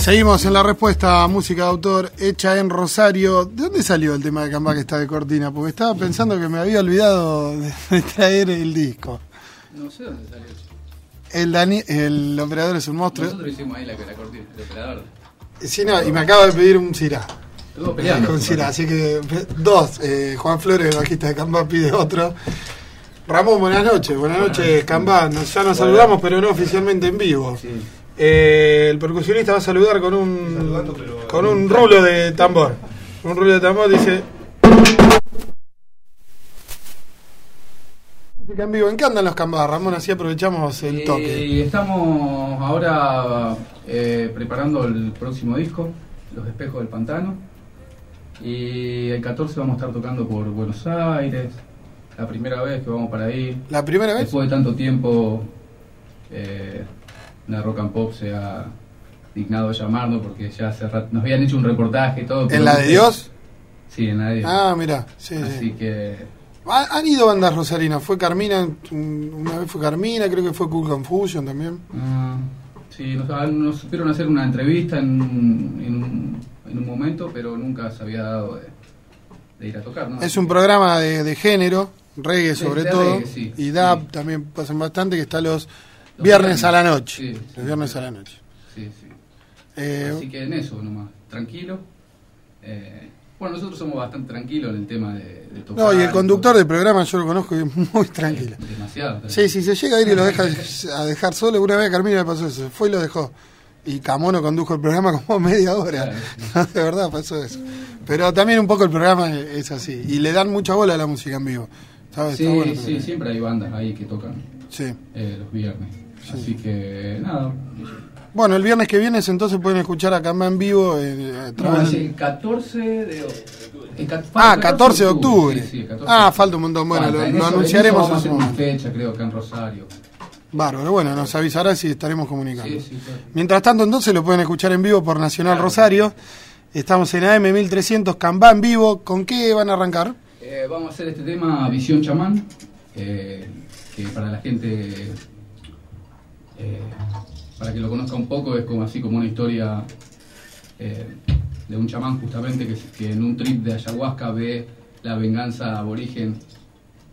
Seguimos en la respuesta a música de autor hecha en Rosario. ¿De dónde salió el tema de Cambá que está de cortina? Porque estaba pensando que me había olvidado de traer el disco. No sé dónde salió. El, Dani, el operador es un monstruo. Nosotros hicimos ahí la, la cortina, el operador. Sí, no, y me acaba de pedir un Cirá. Estuvo peleando. Con Cirá, así que dos. Eh, Juan Flores, bajista de Cambá, pide otro. Ramón, buenas noches. Buenas noches, Cambá. Nos- ya nos saludamos, pero no oficialmente en vivo. Eh, el percusionista va a saludar con un con un rulo de tambor. Un rulo de tambor dice. Música en vivo. ¿En qué andan los Cambá, Ramón? Así aprovechamos el toque. Y estamos ahora eh, preparando el próximo disco, Los Espejos del Pantano. Y el 14 vamos a estar tocando por Buenos Aires. La primera vez que vamos para ahí. ¿La primera vez? Después de tanto tiempo, eh, la Rock and Pop se ha dignado llamarnos porque ya hace rato, nos habían hecho un reportaje y todo. ¿En la de. Dios? Sí, en la de Dios. Ah, mira. Sí, Así sí. que Ha- Han ido bandas rosarinas. Fue Carmina, un- una vez fue Carmina, creo que fue Cool Confusion también. Ah, sí, nos, ah, nos supieron hacer una entrevista en, un- en, un, en un momento, pero nunca se había dado de, de ir a tocar, ¿no? Es un programa de, de género, reggae sobre todo, reggae, sí, y sí. también pasan bastante, que está Los viernes a la noche. Sí, viernes sí. a la noche. Sí, sí. Eh, Así que en eso nomás, tranquilo. Eh, bueno, nosotros somos bastante tranquilos en el tema de, de tocar. no, y el conductor del programa yo lo conozco y es muy tranquilo. Demasiado. Sí, sí, se llega a ir y lo deja a dejar solo. Una vez a Carmina le pasó eso, fue y lo dejó. Y Camono condujo el programa como media hora. de verdad pasó eso. Pero también un poco el programa es así. Y le dan mucha bola a la música en vivo. ¿Sabes? Sí, Está bueno el sí, siempre hay bandas ahí que tocan Sí. eh, los viernes. Así que nada. Bueno, el viernes que viene entonces pueden escuchar a Camba en vivo. eh, a No, es el 14 de el Ah, falta 14 de octubre. Sí, sí, 14 de Ah, octubre. falta un montón. Bueno, Falta, lo, eso- anunciaremos vamos a en hacer una fecha, creo, acá en Rosario. Bárbaro, bueno, nos avisará si estaremos comunicando. Sí, sí, claro. Mientras tanto, entonces lo pueden escuchar en vivo por Nacional Rosario. Estamos en AM 1300 Cambá en vivo. ¿Con qué van a arrancar? Eh, vamos a hacer este tema Visión Chamán, eh, que para la gente, eh, para que lo conozca un poco, es como así como una historia eh, de un chamán justamente que, en un trip de ayahuasca ve la venganza aborigen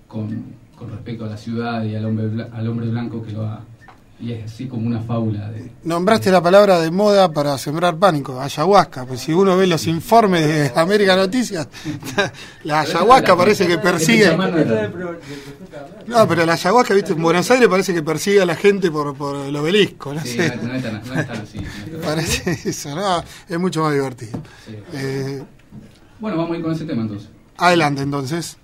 con, con respecto a la ciudad y al hombre, al hombre blanco que lo ha... Y es así como una fábula de... Nombraste la palabra de moda para sembrar pánico, ayahuasca. Pues si uno ve los informes de América Noticias, la ayahuasca parece que persigue. No pero la ayahuasca, viste, en Buenos Aires parece que persigue a la gente por, por el obelisco, no sé. es tan, así. Parece eso, ¿no? Es mucho más divertido. sí. Eh, Bueno, vamos a ir con ese tema entonces. adelante, entonces.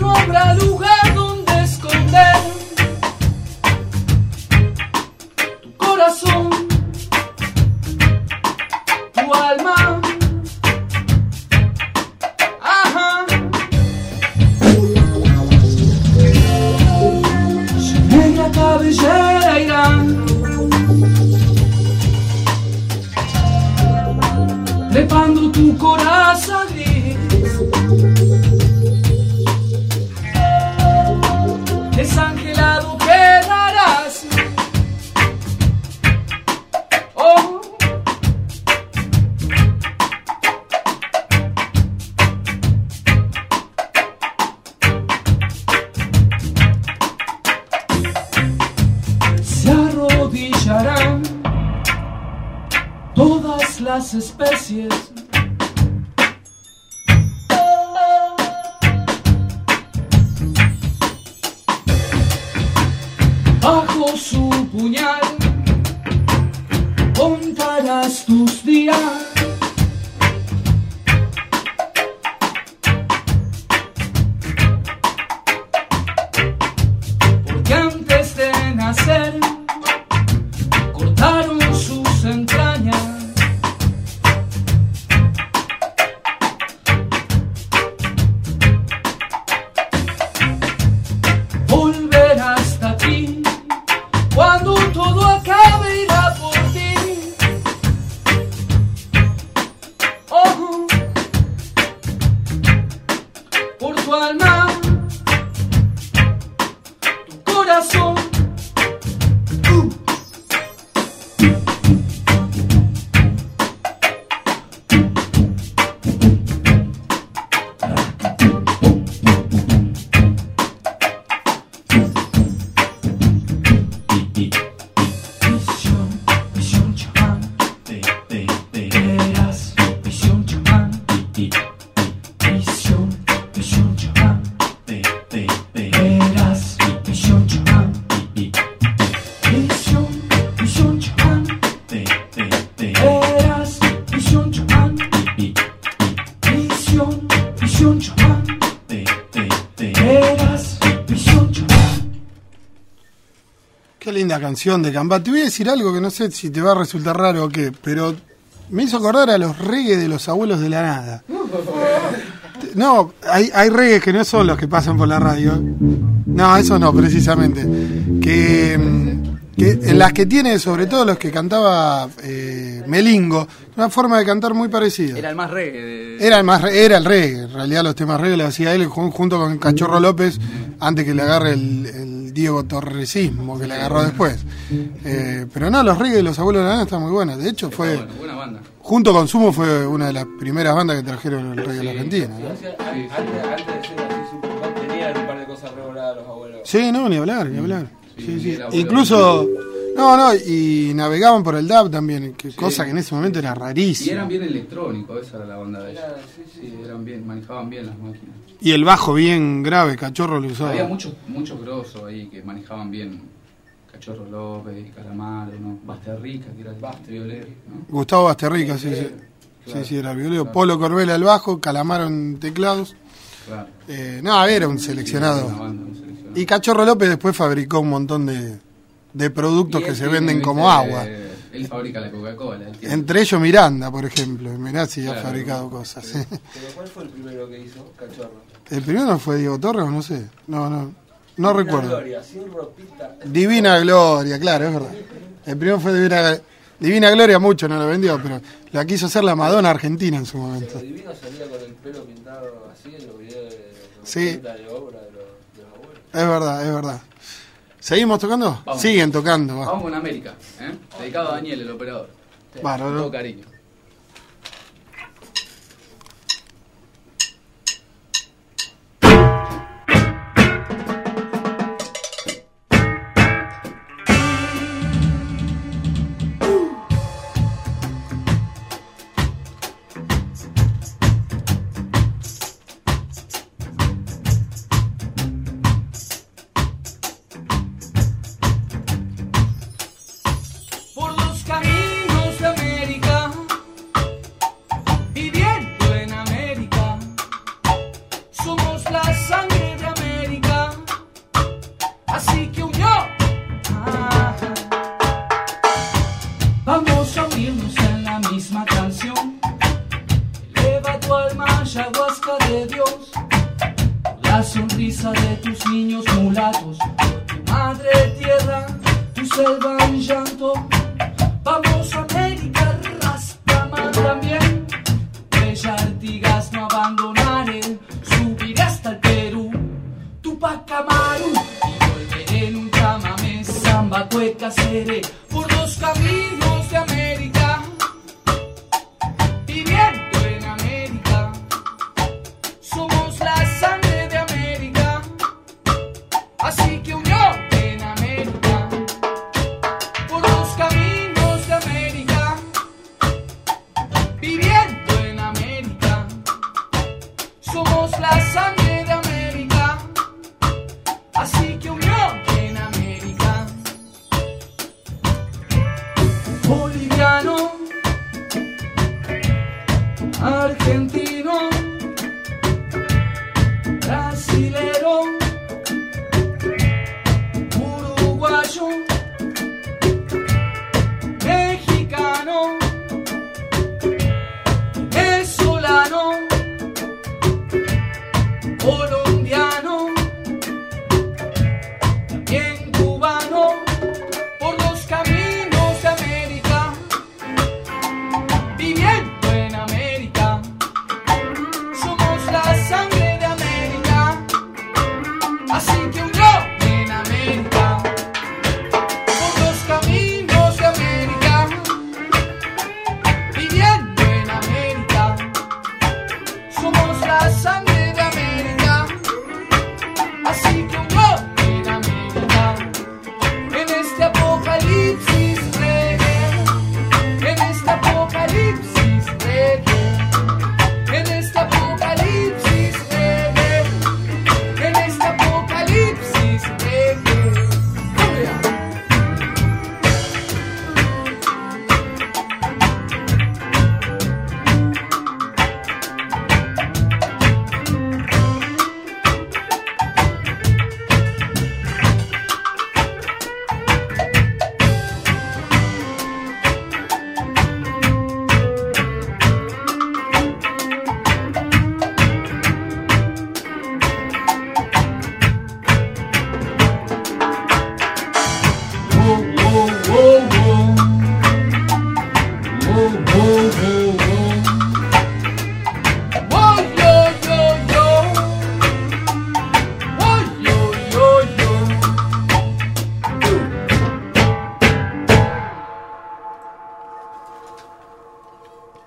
no ombro arrodillarán todas las especies. Bajo su puñal Qué linda canción de Camba. Te voy a decir algo que no sé si te va a resultar raro o qué, pero me hizo acordar a los reggae de los abuelos de la nada. No, hay, hay reggae que no son los que pasan por la radio. No, eso no, precisamente. Que, mm, que en las que tiene, sobre todo los que cantaba eh, Melingo, una forma de cantar muy parecida. Era el más reggae de... Era el más re- era el reggae, en realidad los temas reggae los hacía él jun- junto con Cachorro López antes que le agarre el, el Diego Torresismo que le agarró después. Eh, pero no, los reggae de los abuelos de la nana están muy buenos. De hecho, fue Bueno, buena banda. junto con Sumo fue una de las primeras bandas que trajeron el reggae a la Argentina. ¿no? Antes, antes de ser así tenían un par de cosas revoladas los abuelos. Sí, no, ni hablar, ni hablar. Sí, Sí, era. Incluso, no, no, y navegaban por el DAB también, que, Sí. cosa que en ese momento era Y eran rarísima. bien electrónicos, esa era la banda de ellos. Era- sí, sí. Sí, eran bien, manejaban bien las máquinas. Y el bajo bien grave, Cachorro lo usaba. Había muchos muchos grosos ahí que manejaban bien. Cachorro López, Calamaro, ¿no? Basterrica, que era el violero, ¿no? Gustavo Basterrica, sí, sí. Claro. Sí, sí, era el violero. Claro. Polo Corbela el bajo, Calamaro en teclados. Claro. Eh, no, era un Una seleccionado. banda, un seleccionado. Y Cachorro López después fabricó un montón de, de productos que se venden como agua. Él fabrica la Coca-Cola. Entre ellos Miranda, por ejemplo. Mirá si ha Claro. fabricado cosas. Pero ¿cuál fue el primero que hizo? Cachorro. ¿El primero fue Diego Torres no sé? No, no. No Divina recuerdo. Gloria, sin ropita. Divina Gloria, claro, es verdad. El primero fue Divina, Divina Gloria, mucho no lo vendió, pero la quiso hacer la Madonna Argentina en su momento. Pero Divino salía con el pelo pintado así en los videos de los Sí. 80 de obra de los, de los abuelos. Es verdad, es verdad. ¿Seguimos tocando? Vamos. Siguen tocando, va. Vamos con América, ¿eh? dedicado a Daniel, el operador. Con todo cariño.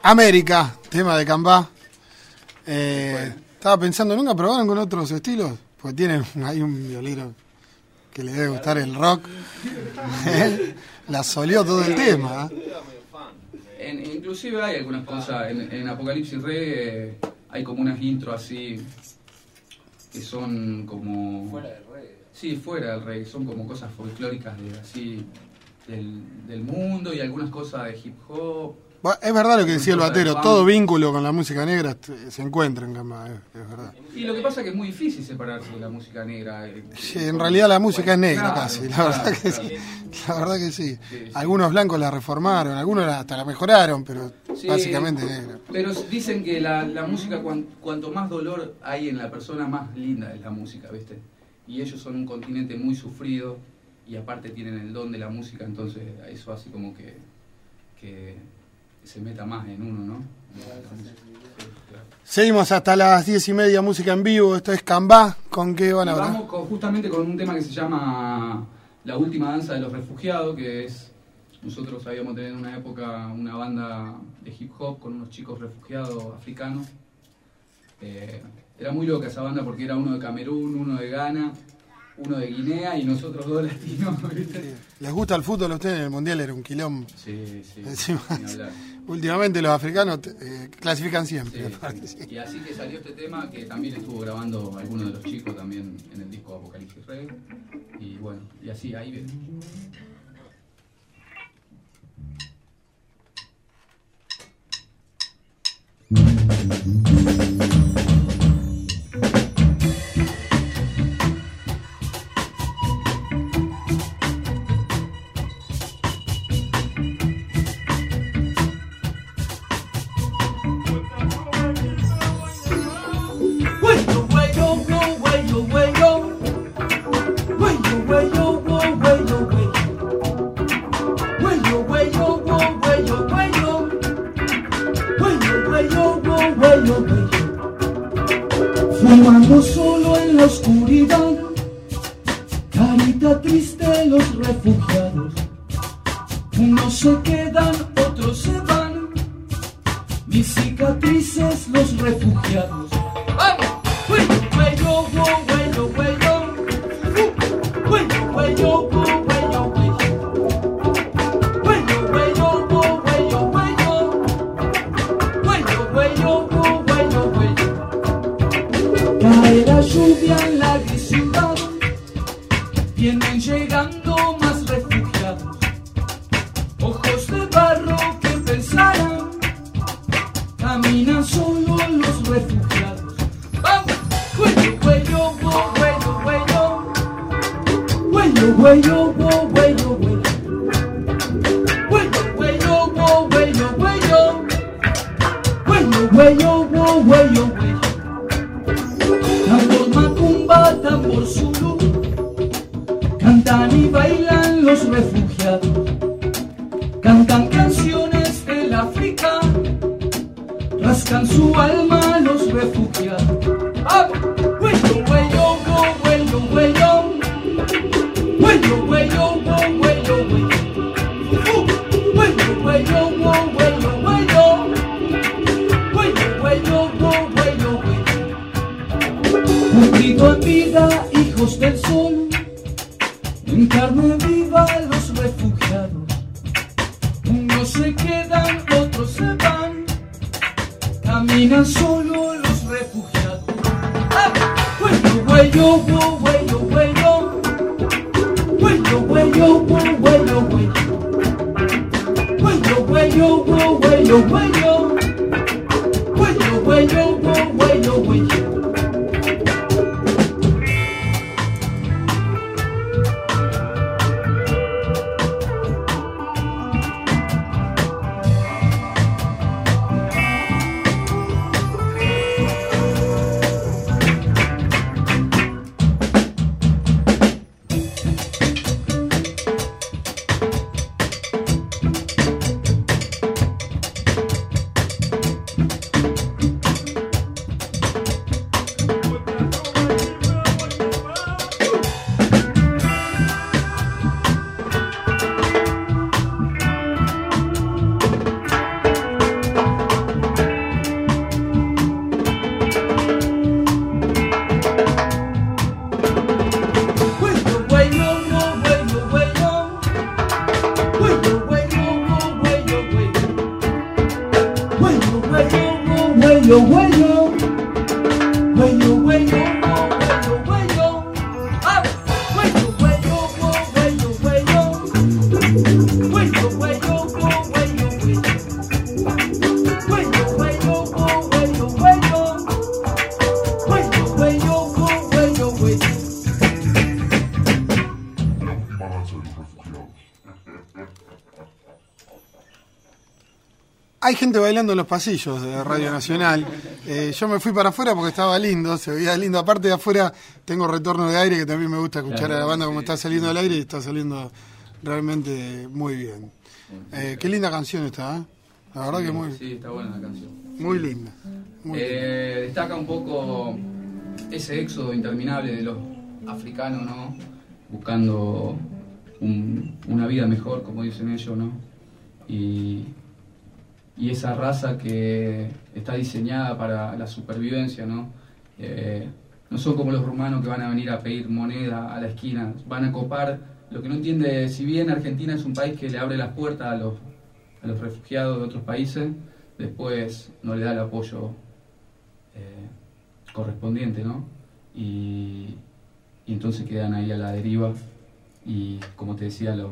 América, tema de Cambá. Eh, estaba pensando, ¿nunca probaron con otros estilos? Pues tienen hay un violero que le debe gustar el rock. ¿Eh? La solió todo el tema. ¿eh? En- inclusive hay algunas cosas, en, en Apocalipsis Reggae eh, hay como unas intros así que son como... Fuera del rey. Sí, fuera del reggae, son como cosas folclóricas de así del, del mundo y algunas cosas de hip hop. Es verdad lo que decía el batero, todo vínculo con la música negra eh, se encuentra en Cambá, eh, es verdad. Y lo que pasa es que es muy difícil separarse de la música negra. eh, Sí, en realidad la música es negra Claro, casi, la claro, verdad que sí. La verdad que sí. Algunos blancos la reformaron, algunos hasta la mejoraron, pero Sí, básicamente negra. Pero dicen que la, la música, cuan- cuanto más dolor hay en la persona, más linda es la música, ¿viste? Y ellos son un continente muy sufrido y aparte tienen el don de la música, entonces eso hace como que, que se meta más en uno, ¿no? Seguimos hasta las diez y media, música en vivo. Esto es Cambá. ¿Con qué van a hablar? vamos con- justamente con un tema que se llama La última danza de los refugiados, que es. Nosotros habíamos tenido en una época una banda de hip hop con unos chicos refugiados africanos. Eh, era muy loca esa banda porque era uno de Camerún, uno de Ghana, uno de Guinea y nosotros dos latinos, ¿viste? ¿Les gusta el fútbol a ustedes? En el mundial era un quilombo. Sí, sí. Encima. Últimamente los africanos eh, clasifican siempre. sí. Y así que salió este tema que también estuvo grabando alguno de los chicos también en el disco Apocalipsis Reggae. Y bueno, y así ahí viene. Mis cicatrices los refugiados. yo, way yo, way yo, way yo, way yo, way yo. Bailando en los pasillos de Radio Nacional. Eh, yo me fui para afuera porque estaba lindo, se veía lindo. Aparte de afuera tengo retorno de aire, que también me gusta escuchar a la banda como está saliendo del aire y está saliendo realmente muy bien. Eh, qué linda canción está, ¿eh? La verdad que muy, Sí, está buena la canción. muy linda. Muy linda. Eh, destaca un poco ese éxodo interminable de los africanos, ¿no? Buscando un- una vida mejor, como dicen ellos, ¿no? Y, y esa raza que está diseñada para la supervivencia, ¿no? Eh, no son como los rumanos que van a venir a pedir moneda a la esquina, van a copar. Lo que no entiende, si bien Argentina es un país que le abre las puertas a los, a los refugiados de otros países, después no le da el apoyo eh, correspondiente, ¿no? Y, y entonces quedan ahí a la deriva y, como te decía, lo-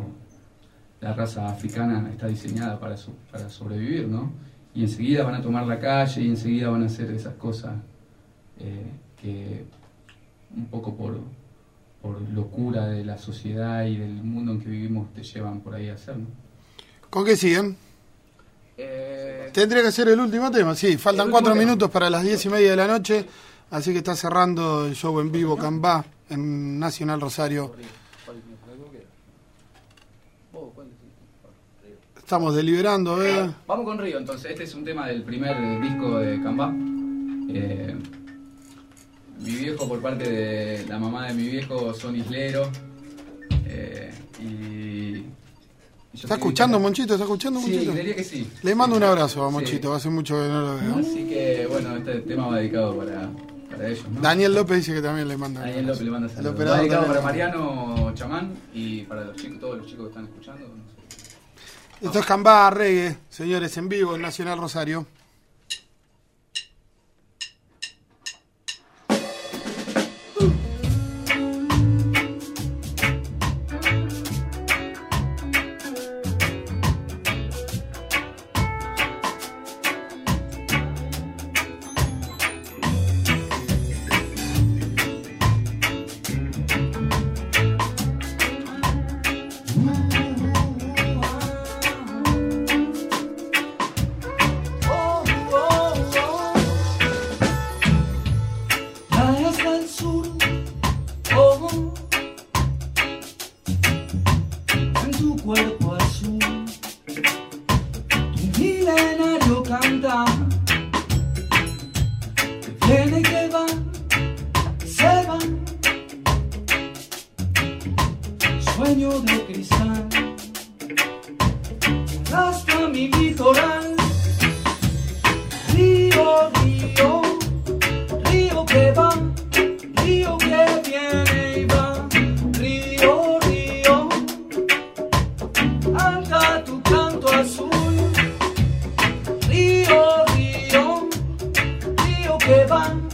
la raza africana está diseñada para, so- para sobrevivir, ¿no? Y enseguida van a tomar la calle y enseguida van a hacer esas cosas eh, que un poco por, por locura de la sociedad y del mundo en que vivimos te llevan por ahí a hacer, ¿no? ¿Con qué siguen? Eh, Tendría que ser el último tema, sí. Faltan cuatro tema. minutos para las diez y media de la noche, así que está cerrando el show en vivo Cambá en Nacional Rosario. Estamos deliberando, ver. Vamos con Río, entonces. Este es un tema del primer disco de Camba. Eh, mi viejo por parte de la mamá de mi viejo son isleros. Eh, y, ¿Está escuchando, Monchito? ¿Está escuchando, Sí, Monchito? diría que sí. Le mando un abrazo a Sí. Monchito, hace mucho que no lo veo. Así que bueno, este tema va dedicado para, para ellos. ¿no? Daniel López dice que también le manda Daniel. López le manda saludos. Va dedicado para. Mariano Chamán y para los chicos, todos los chicos que están escuchando. no sé. Esto es Cambá Reggae, señores, en vivo en Nacional Rosario. Que va,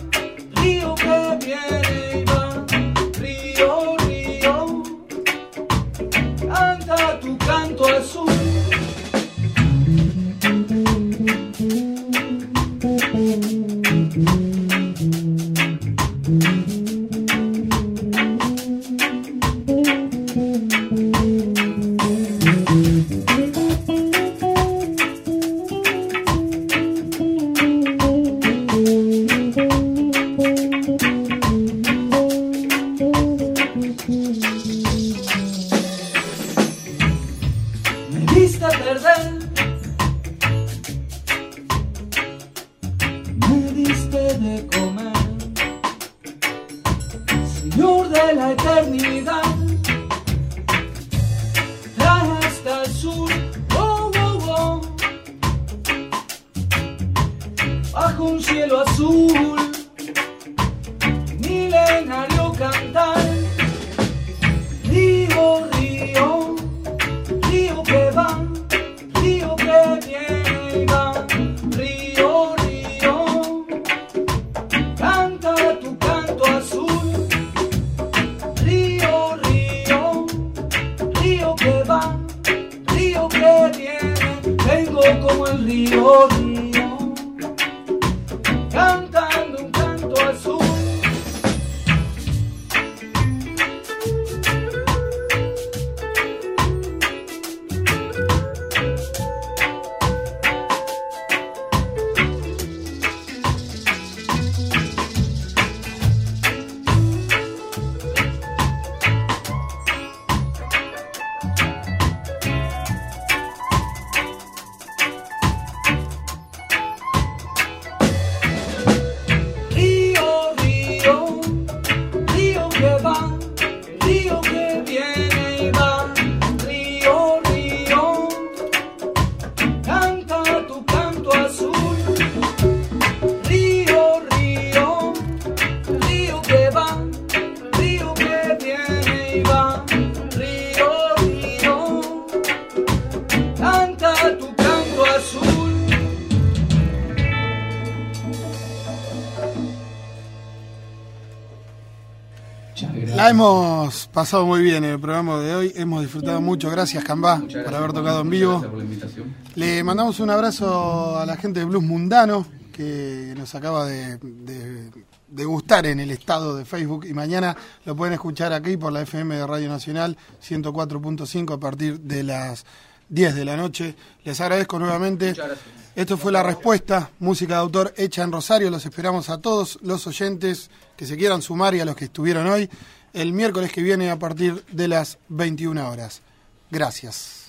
la eternidad, hasta el sur, oh, oh, oh, bajo un cielo azul, La hemos pasado muy bien en el programa de hoy, hemos disfrutado mucho. Gracias, Cambá, gracias por haber tocado en vivo. Gracias por la invitación. Le mandamos un abrazo a la gente de Blues Mundano que nos acaba de, de- de gustar en el estado de Facebook y mañana lo pueden escuchar aquí por la FM de Radio Nacional 104.5 a partir de las 10 de la noche. Les agradezco nuevamente. Esto fue la respuesta, música de autor hecha en Rosario. Los esperamos a todos los oyentes que se quieran sumar y a los que estuvieron hoy el miércoles que viene a partir de las 21 horas. Gracias.